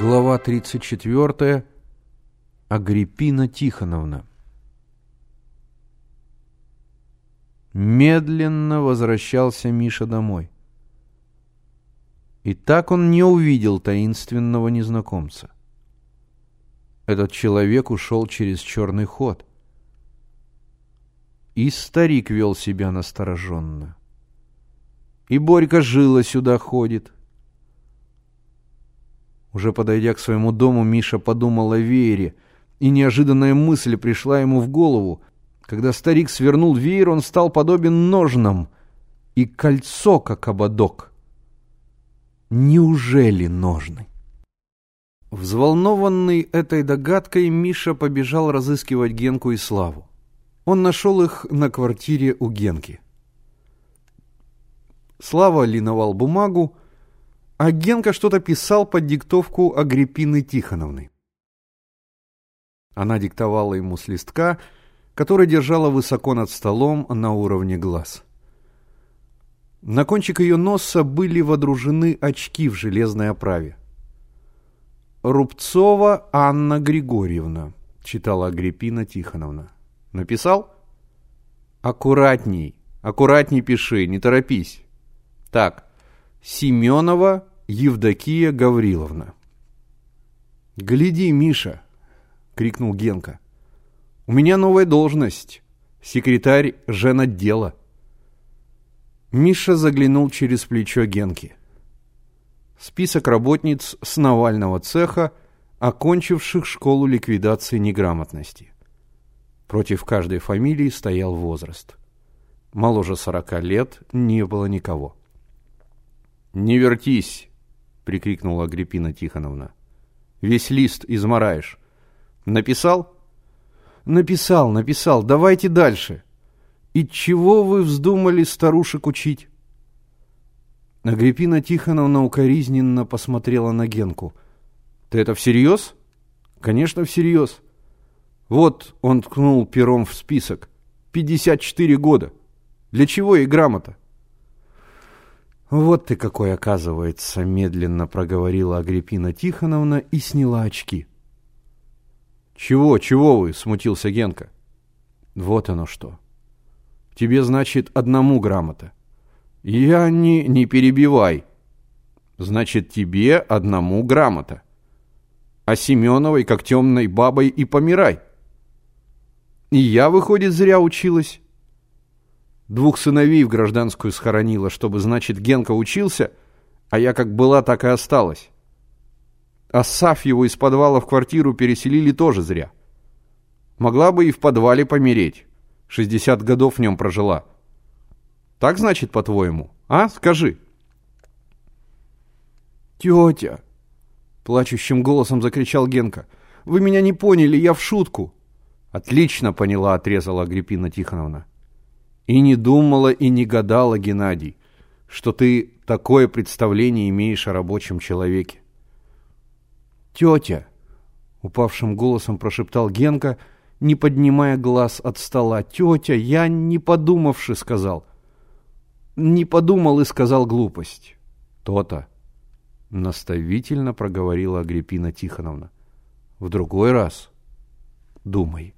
Глава 34. Агриппина Тихоновна. Медленно возвращался Миша домой. И так он не увидел таинственного незнакомца. Этот человек ушел через черный ход. И старик вел себя настороженно. И Борька жила сюда ходит — уже подойдя к своему дому, Миша подумал о веере, и неожиданная мысль пришла ему в голову. Когда старик свернул веер, он стал подобен ножнам, и кольцо, как ободок. Неужели ножны? Взволнованный этой догадкой, Миша побежал разыскивать Генку и Славу. Он нашел их на квартире у Генки. Слава линовал бумагу, а Генка что-то писал под диктовку Агриппины Тихоновны. Она диктовала ему с листка, который держала высоко над столом на уровне глаз. На кончик ее носа были водружены очки в железной оправе. «Рубцова Анна Григорьевна», — читала Агриппина Тихоновна. «Написал?» «Аккуратней, аккуратней пиши, не торопись». «Так, Семенова Евдокия Гавриловна. «Гляди, Миша!» — крикнул Генка. «У меня новая должность. Секретарь женотдела». Миша заглянул через плечо Генки. Список работниц с Навального цеха, окончивших школу ликвидации неграмотности. Против каждой фамилии стоял возраст. Моложе сорока лет не было никого. «Не вертись!» прикрикнула Агриппина Тихоновна. Весь лист измораешь. Написал? Написал, написал. Давайте дальше. И чего вы вздумали старушек учить? Агриппина Тихоновна укоризненно посмотрела на Генку. Ты это всерьез? Конечно, всерьез. Вот он ткнул пером в список. 54 года. Для чего ей грамота? «Вот ты какой, оказывается!» — медленно проговорила Агриппина Тихоновна и сняла очки. «Чего, чего вы?» — смутился Генка. «Вот оно что. Тебе, значит, одному грамота. Я не... не перебивай. Значит, тебе одному грамота. А Семеновой, как темной бабой, и помирай. И я, выходит, зря училась». Двух сыновей в гражданскую схоронила, чтобы, значит, Генка учился, а я как была, так и осталась. А его из подвала в квартиру переселили тоже зря. Могла бы и в подвале помереть. Шестьдесят годов в нем прожила. Так, значит, по-твоему? А? Скажи. «Тетя!» — плачущим голосом закричал Генка. «Вы меня не поняли, я в шутку!» «Отлично поняла», — отрезала Агриппина Тихоновна. И не думала и не гадала, Геннадий, что ты такое представление имеешь о рабочем человеке. «Тетя!» — упавшим голосом прошептал Генка, не поднимая глаз от стола. «Тетя, я не подумавши сказал». «Не подумал и сказал глупость». «То-то!» — наставительно проговорила Агриппина Тихоновна. «В другой раз думай».